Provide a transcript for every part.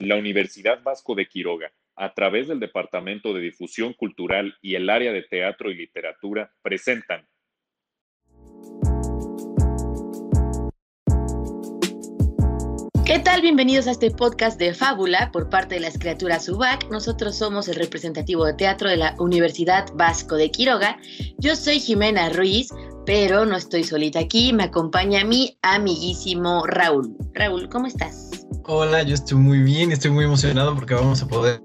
La Universidad Vasco de Quiroga, a través del Departamento de Difusión Cultural y el área de Teatro y Literatura, presentan ¿Qué tal? Bienvenidos a este podcast de Fábula por parte de las criaturas UBAC. Nosotros somos el representativo de teatro de la Universidad Vasco de Quiroga. Yo soy Jimena Ruiz, pero no estoy solita aquí. Me acompaña mi amiguísimo Raúl. Raúl, ¿cómo estás? Hola, yo estoy muy bien, estoy muy emocionado porque vamos a poder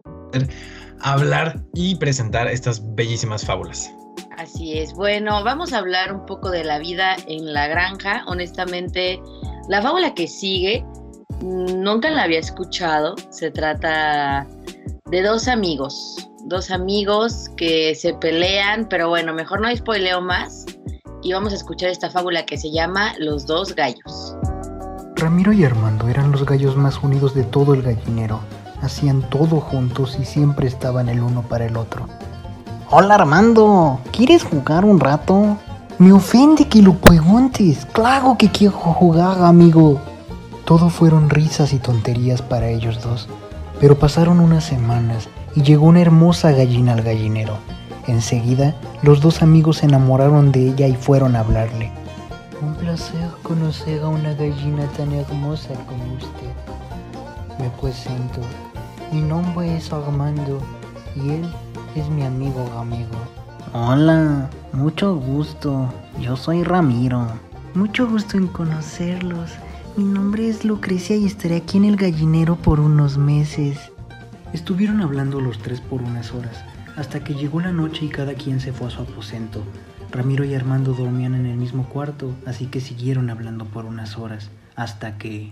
hablar y presentar estas bellísimas fábulas. Así es. Bueno, vamos a hablar un poco de la vida en la granja. Honestamente, la fábula que sigue nunca la había escuchado. Se trata de dos amigos, dos amigos que se pelean, pero bueno, mejor no spoileo más y vamos a escuchar esta fábula que se llama Los dos gallos. Ramiro y Armando eran los gallos más unidos de todo el gallinero. Hacían todo juntos y siempre estaban el uno para el otro. Hola Armando, ¿quieres jugar un rato? Me ofende que lo preguntes. Claro que quiero jugar, amigo. Todo fueron risas y tonterías para ellos dos, pero pasaron unas semanas y llegó una hermosa gallina al gallinero. Enseguida, los dos amigos se enamoraron de ella y fueron a hablarle. Un placer conocer a una gallina tan hermosa como usted. Me presento. Mi nombre es Armando y él es mi amigo Ramiro. Hola, mucho gusto. Yo soy Ramiro. Mucho gusto en conocerlos. Mi nombre es Lucrecia y estaré aquí en el gallinero por unos meses. Estuvieron hablando los tres por unas horas, hasta que llegó la noche y cada quien se fue a su aposento. Ramiro y Armando dormían en el mismo cuarto, así que siguieron hablando por unas horas, hasta que...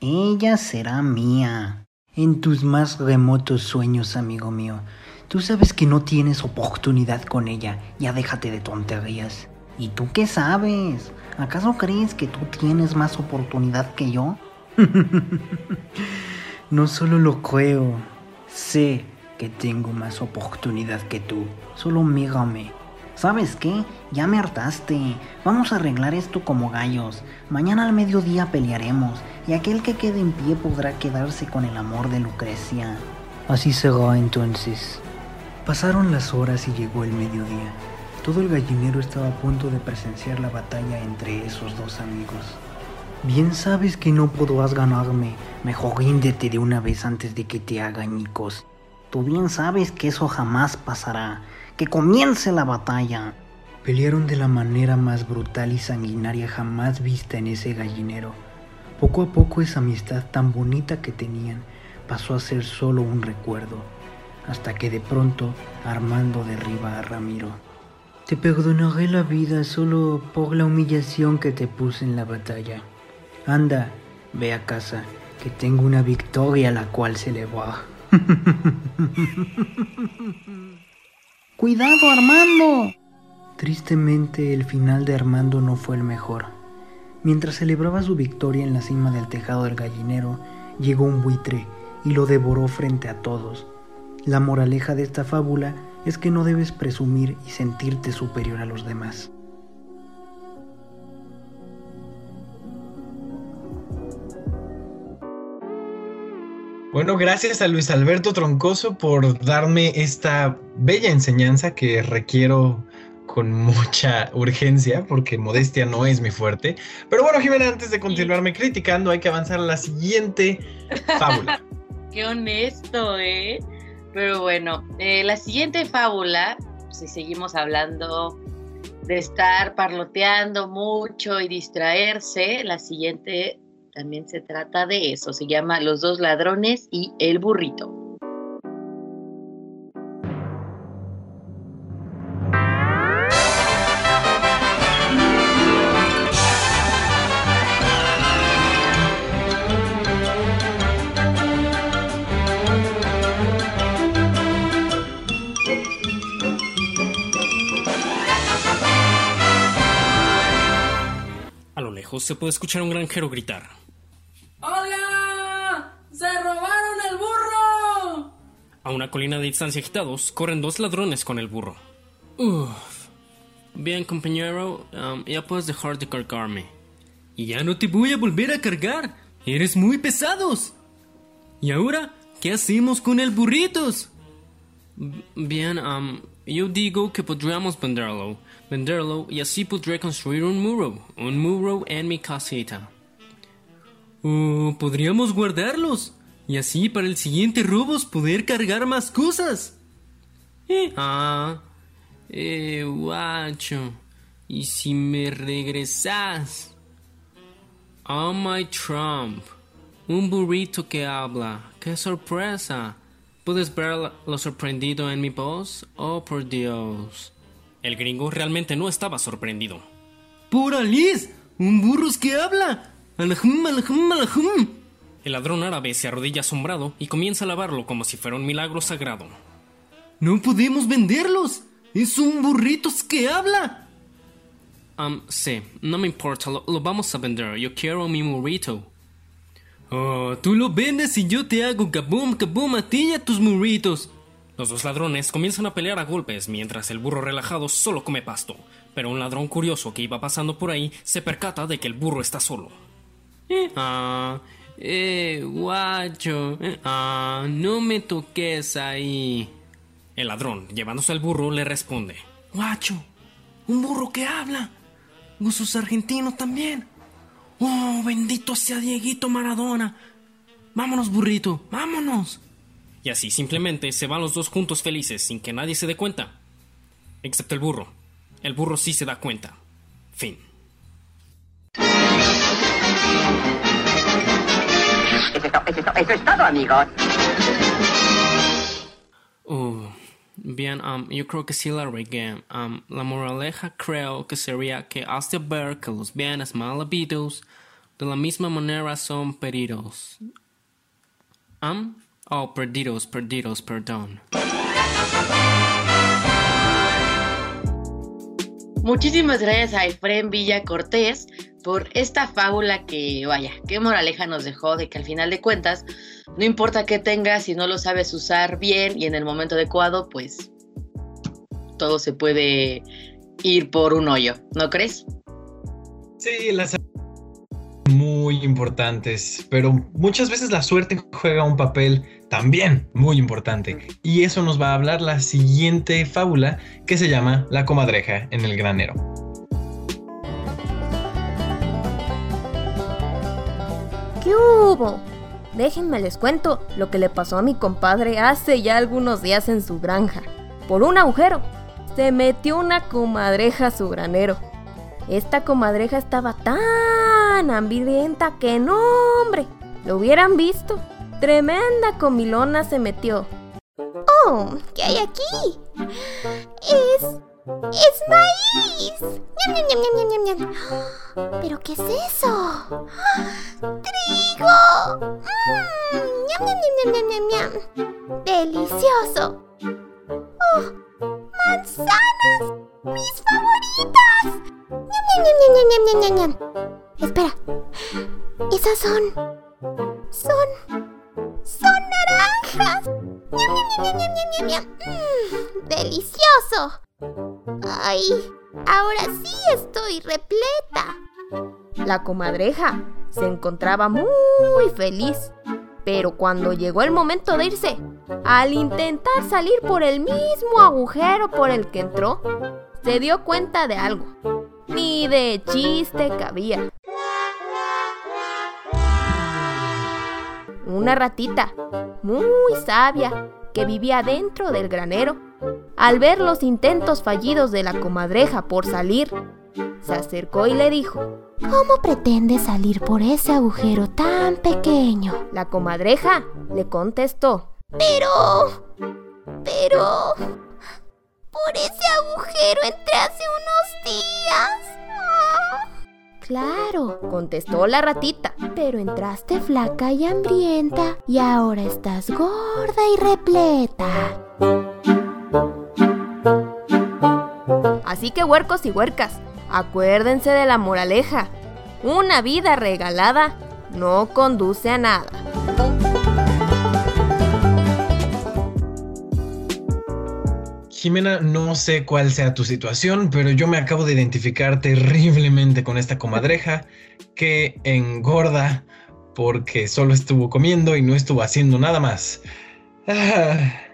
Ella será mía. En tus más remotos sueños, amigo mío. Tú sabes que no tienes oportunidad con ella, ya déjate de tonterías. ¿Y tú qué sabes? ¿Acaso crees que tú tienes más oportunidad que yo? no solo lo creo, sé que tengo más oportunidad que tú. Solo mírame. ¿Sabes qué? Ya me hartaste. Vamos a arreglar esto como gallos. Mañana al mediodía pelearemos y aquel que quede en pie podrá quedarse con el amor de Lucrecia. Así será entonces. Pasaron las horas y llegó el mediodía. Todo el gallinero estaba a punto de presenciar la batalla entre esos dos amigos. Bien sabes que no podrás ganarme. Mejor ríndete de una vez antes de que te haga ñicos. Tú bien sabes que eso jamás pasará. Que comience la batalla. Pelearon de la manera más brutal y sanguinaria jamás vista en ese gallinero. Poco a poco esa amistad tan bonita que tenían pasó a ser solo un recuerdo, hasta que de pronto Armando derriba a Ramiro. Te perdonaré la vida solo por la humillación que te puse en la batalla. Anda, ve a casa, que tengo una victoria a la cual celebrar. ¡Cuidado, Armando! Tristemente, el final de Armando no fue el mejor. Mientras celebraba su victoria en la cima del tejado del gallinero, llegó un buitre y lo devoró frente a todos. La moraleja de esta fábula es que no debes presumir y sentirte superior a los demás. Bueno, gracias a Luis Alberto Troncoso por darme esta bella enseñanza que requiero con mucha urgencia, porque modestia no es mi fuerte. Pero bueno, Jimena, antes de continuarme criticando, hay que avanzar a la siguiente fábula. Qué honesto, ¿eh? Pero bueno, eh, la siguiente fábula, si seguimos hablando de estar parloteando mucho y distraerse, la siguiente también se trata de eso, se llama Los dos ladrones y el burrito. se puede escuchar a un granjero gritar. A una colina de distancia agitados corren dos ladrones con el burro. Uf. Bien, compañero, um, ya puedes dejar de cargarme. Y ya no te voy a volver a cargar. Eres muy pesados. ¿Y ahora qué hacemos con el burritos? Bien, um, yo digo que podríamos venderlo. Venderlo y así podré construir un muro. Un muro en mi casita. O podríamos guardarlos. Y así para el siguiente robos poder cargar más cosas. Eh, ah, eh, guacho. ¿Y si me regresas? Oh my Trump. Un burrito que habla. ¡Qué sorpresa! ¿Puedes ver lo sorprendido en mi voz? Oh, por Dios. El gringo realmente no estaba sorprendido. ¡Pura Liz! ¡Un burro que habla! ¡Alajum, alajum, alajum! El ladrón árabe se arrodilla asombrado y comienza a lavarlo como si fuera un milagro sagrado. ¡No podemos venderlos! ¡Es un burrito que habla! Um, sí, no me importa, lo, vamos a vender. Yo quiero mi burrito. Oh, tú lo vendes y yo te hago kaboom, kaboom a ti y a tus burritos. Los dos ladrones comienzan a pelear a golpes mientras el burro relajado solo come pasto. Pero un ladrón curioso que iba pasando por ahí se percata de que el burro está solo. Eh, ah, eh, guacho. Eh, ah, no me toques ahí. El ladrón, llevándose al burro, le responde: Guacho, un burro que habla. Gustos argentinos también. Oh, bendito sea Dieguito Maradona. Vámonos, burrito, vámonos. Y así simplemente se van los dos juntos felices sin que nadie se dé cuenta. Excepto el burro. El burro sí se da cuenta. Fin. Eso es todo, amigos. Oh. Bien, um, yo creo que sí la regué. Um, la moraleja creo que sería que has de ver que los bienes mal habidos de la misma manera son perdidos. Um, oh, perdidos, perdidos, perdón. Muchísimas gracias a Efraín Villa Cortés por esta fábula que, vaya, qué moraleja nos dejó de que al final de cuentas, no importa qué tengas, si no lo sabes usar bien y en el momento adecuado, pues todo se puede ir por un hoyo, ¿no crees? Sí, las muy importantes, pero muchas veces la suerte juega un papel también muy importante. Y eso nos va a hablar la siguiente fábula que se llama La comadreja en el granero. ¿Qué hubo? Déjenme les cuento lo que le pasó a mi compadre hace ya algunos días en su granja. Por un agujero, se metió una comadreja a su granero. Esta comadreja estaba tan hambrienta que no, hombre, lo hubieran visto. Tremenda comilona se metió. ¡Oh! ¿Qué hay aquí? Es. ¡Es maíz! ¡Ñam, ñam, ñam, ñam, ñam, ñam! ¿Pero qué es eso? ¡Trigo! ¡Mmm! ¡Delicioso! ¡Oh! ¡Manzanas! ¡Mis favoritas! ¡Ñam, ñam, ñam, ñam, ñam, ñam, ñam! Espera. Esas son. Son. ¡Son naranjas! ¡Ñam, ñam, ñam, ñam, ñam, ñam! ¡Mmm! ¡Delicioso! ¡Ay! Ahora sí estoy repleta. La comadreja se encontraba muy feliz. Pero cuando llegó el momento de irse, al intentar salir por el mismo agujero por el que entró, se dio cuenta de algo. Ni de chiste cabía. Una ratita, muy sabia, que vivía dentro del granero, al ver los intentos fallidos de la comadreja por salir, se acercó y le dijo, ¿Cómo pretende salir por ese agujero tan pequeño? La comadreja le contestó, Pero... Pero... Por ese agujero entré hace unos días. Claro, contestó la ratita, pero entraste flaca y hambrienta y ahora estás gorda y repleta. Así que huercos y huercas, acuérdense de la moraleja. Una vida regalada no conduce a nada. Jimena, no sé cuál sea tu situación, pero yo me acabo de identificar terriblemente con esta comadreja que engorda porque solo estuvo comiendo y no estuvo haciendo nada más. Ah,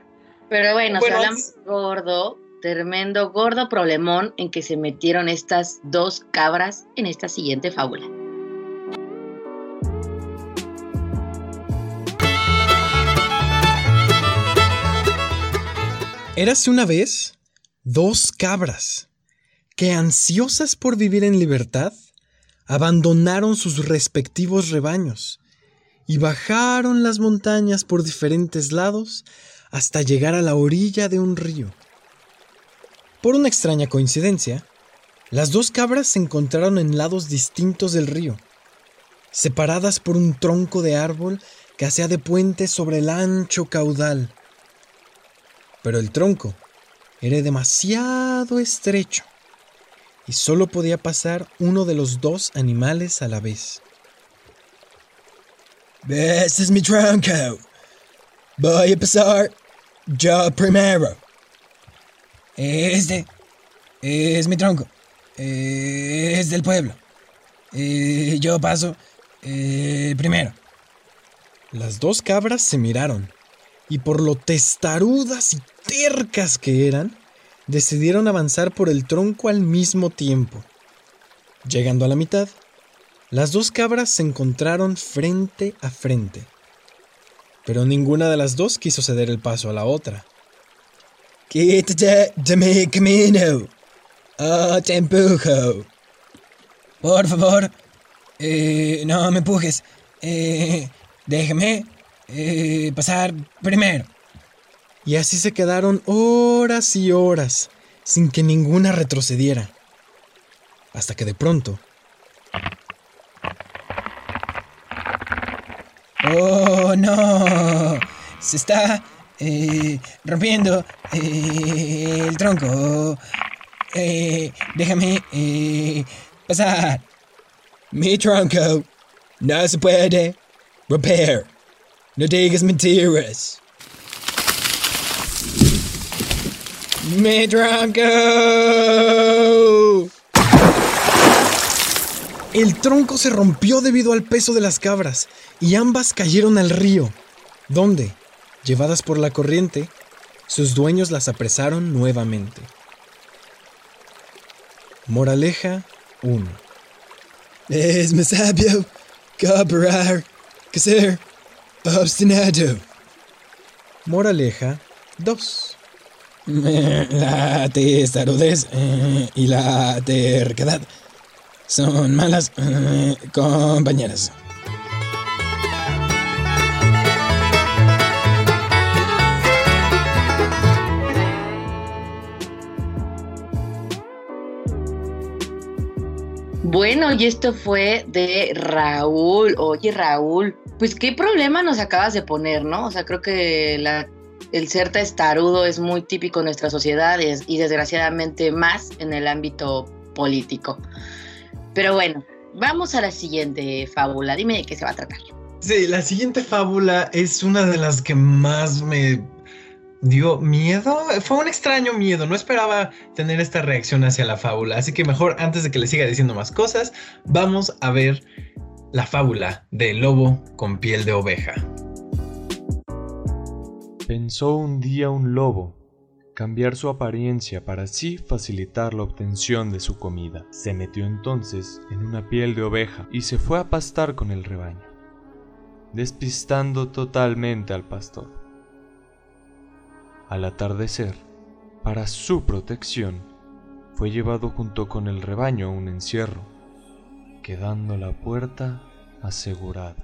Pero bueno, Bueno, si hablamos de gordo, tremendo gordo problemón en que se metieron estas dos cabras en esta siguiente fábula. Érase una vez dos cabras que, ansiosas por vivir en libertad, abandonaron sus respectivos rebaños y bajaron las montañas por diferentes lados hasta llegar a la orilla de un río. Por una extraña coincidencia, las dos cabras se encontraron en lados distintos del río, separadas por un tronco de árbol que hacía de puente sobre el ancho caudal pero el tronco era demasiado estrecho y solo podía pasar uno de los dos animales a la vez. Este es mi tronco. Voy a pasar yo primero. Este es mi tronco. Es del pueblo. Eh, yo paso eh, primero. Las dos cabras se miraron y por lo testarudas y tercas que eran, decidieron avanzar por el tronco al mismo tiempo. Llegando a la mitad, las dos cabras se encontraron frente a frente, pero ninguna de las dos quiso ceder el paso a la otra. Quítate de mi camino, o te empujo. Por favor, eh, no me empujes. Eh, déjame eh, pasar primero. Y así se quedaron horas y horas, sin que ninguna retrocediera. Hasta que de pronto... ¡Oh, no! Se está eh, rompiendo eh, el tronco. Eh, déjame pasar. Mi tronco no se puede romper. No digas mentiras. ¡Mi tronco! El tronco se rompió debido al peso de las cabras y ambas cayeron al río, donde, llevadas por la corriente, sus dueños las apresaron nuevamente. Moraleja 1. Es más sabio cooperar que ser obstinado. Moraleja 2. La testarudez eh, y la terquedad son malas eh, compañeras. Bueno, y esto fue de Raúl. Oye, Raúl, pues qué problema nos acabas de poner, ¿no? O sea, creo que el ser testarudo es muy típico en nuestra sociedad y, es- y desgraciadamente más en el ámbito político. Pero bueno, vamos a la siguiente fábula. Dime de qué se va a tratar. Sí, la siguiente fábula es una de las que más me dio miedo. Fue un extraño miedo. No esperaba tener esta reacción hacia la fábula. Así que mejor, antes de que le siga diciendo más cosas, vamos a ver la fábula del lobo con piel de oveja. Pensó un día un lobo cambiar su apariencia para así facilitar la obtención de su comida. Se metió entonces en una piel de oveja y se fue a pastar con el rebaño, despistando totalmente al pastor. Al atardecer, para su protección, fue llevado junto con el rebaño a un encierro, quedando la puerta asegurada.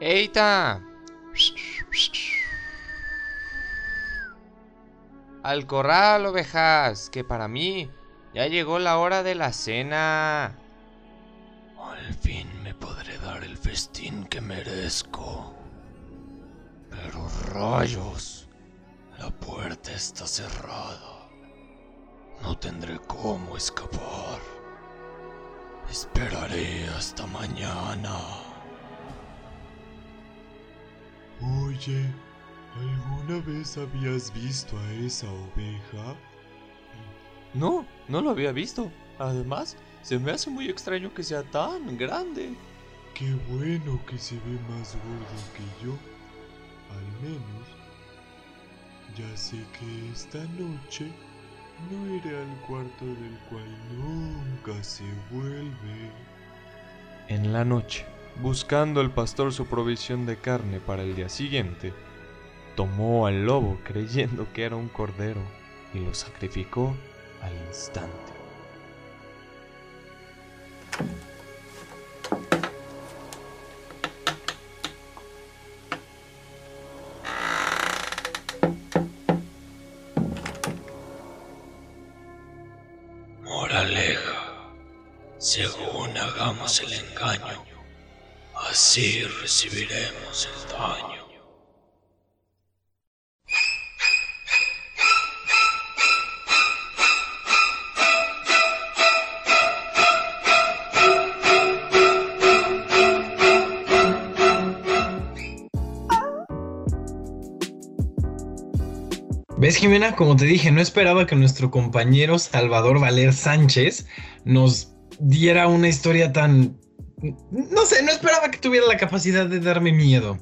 ¡Eita! Al corral, ovejas, que para mí ya llegó la hora de la cena. Al fin me podré dar el festín que merezco. Pero rayos, la puerta está cerrada. No tendré cómo escapar. Esperaré hasta mañana. Oye, ¿alguna vez habías visto a esa oveja? No, no lo había visto. Además, se me hace muy extraño que sea tan grande. Qué bueno que se ve más gordo que yo. Al menos, ya sé que esta noche no iré al cuarto del cual nunca se vuelve. En la noche, buscando el pastor su provisión de carne para el día siguiente, tomó al lobo creyendo que era un cordero y lo sacrificó al instante. Moraleja. Según hagamos el engaño, así recibiremos el daño. ¿Ves, Jimena? Como te dije, no esperaba que nuestro compañero Salvador Valer Sánchez nos diera una historia tan... No sé, no esperaba que tuviera la capacidad de darme miedo.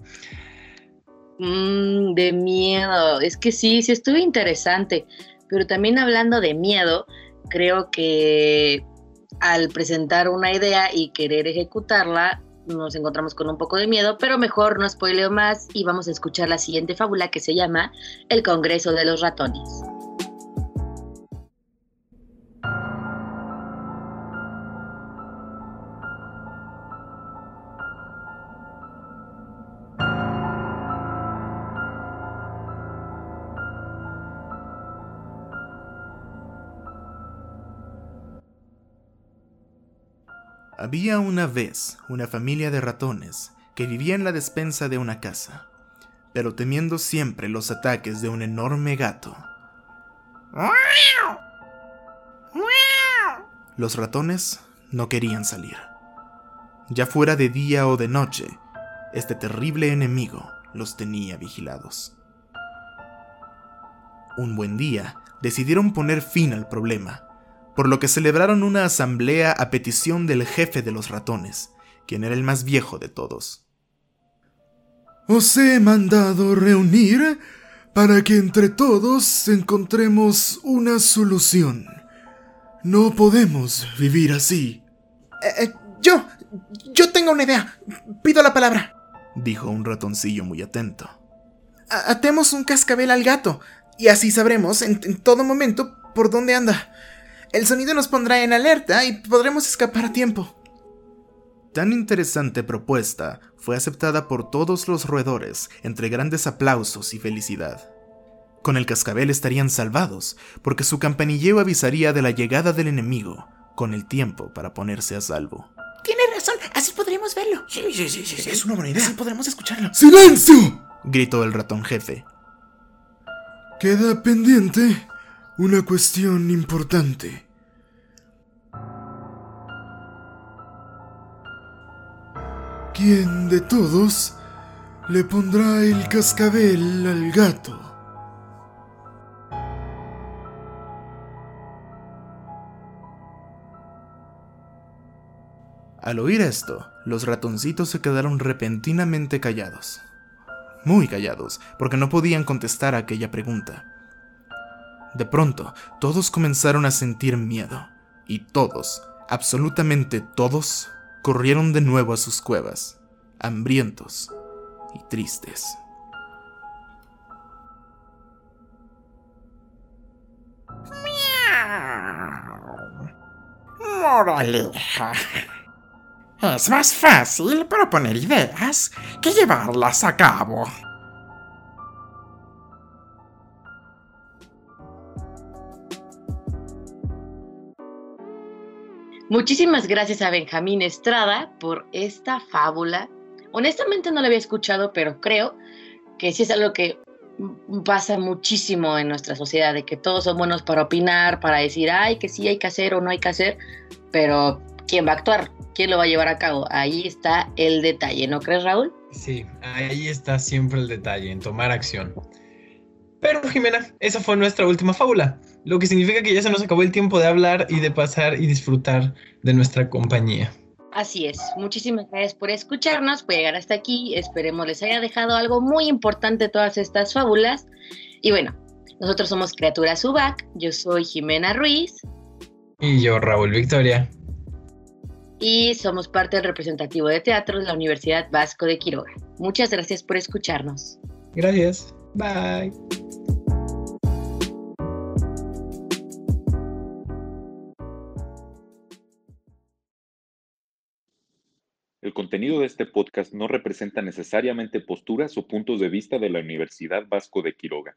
Mm, de miedo. Es que sí, sí estuvo interesante. Pero también hablando de miedo, creo que al presentar una idea y querer ejecutarla, nos encontramos con un poco de miedo, pero mejor no spoileo más y vamos a escuchar la siguiente fábula que se llama El Congreso de los Ratones. Había una vez una familia de ratones que vivía en la despensa de una casa, pero temiendo siempre los ataques de un enorme gato. Los ratones no querían salir. Ya fuera de día o de noche, este terrible enemigo los tenía vigilados. Un buen día decidieron poner fin al problema por lo que celebraron una asamblea a petición del jefe de los ratones, quien era el más viejo de todos. Os he mandado reunir para que entre todos encontremos una solución. No podemos vivir así. Eh, eh, yo, yo tengo una idea. Pido la palabra, dijo un ratoncillo muy atento. Atemos un cascabel al gato, y así sabremos en todo momento por dónde anda. El sonido nos pondrá en alerta y podremos escapar a tiempo. Tan interesante propuesta fue aceptada por todos los roedores entre grandes aplausos y felicidad. Con el cascabel estarían salvados, porque su campanilleo avisaría de la llegada del enemigo, con el tiempo para ponerse a salvo. Tiene razón, así podremos verlo. Sí, sí, sí, sí. Es una buena idea. Así podremos escucharlo. ¡Silencio! gritó el ratón jefe. Queda pendiente una cuestión importante. ¿Quién de todos le pondrá el cascabel al gato? Al oír esto, los ratoncitos se quedaron repentinamente callados. Muy callados, porque no podían contestar a aquella pregunta. De pronto, todos comenzaron a sentir miedo, y todos, absolutamente todos, corrieron de nuevo a sus cuevas, hambrientos y tristes. Moraleja. Es más fácil proponer ideas que llevarlas a cabo. Muchísimas gracias a Benjamín Estrada por esta fábula. Honestamente no la había escuchado, pero creo que sí es algo que pasa muchísimo en nuestra sociedad, de que todos son buenos para opinar, para decir, ay, que sí hay que hacer o no hay que hacer, pero ¿quién va a actuar? ¿Quién lo va a llevar a cabo? Ahí está el detalle, ¿no crees, Raúl? Sí, ahí está siempre el detalle, en tomar acción. Pero Jimena, esa fue nuestra última fábula. Lo que significa que ya se nos acabó el tiempo de hablar y de pasar y disfrutar de nuestra compañía. Así es. Muchísimas gracias por escucharnos, por llegar hasta aquí. Esperemos les haya dejado algo muy importante todas estas fábulas. Y bueno, nosotros somos Criaturas UBAC. Yo soy Jimena Ruiz. Y yo, Raúl Victoria. Y somos parte del representativo de teatro de la Universidad Vasco de Quiroga. Muchas gracias por escucharnos. Gracias. Bye. Contenido de este podcast no representa necesariamente posturas o puntos de vista de la Universidad Vasco de Quiroga.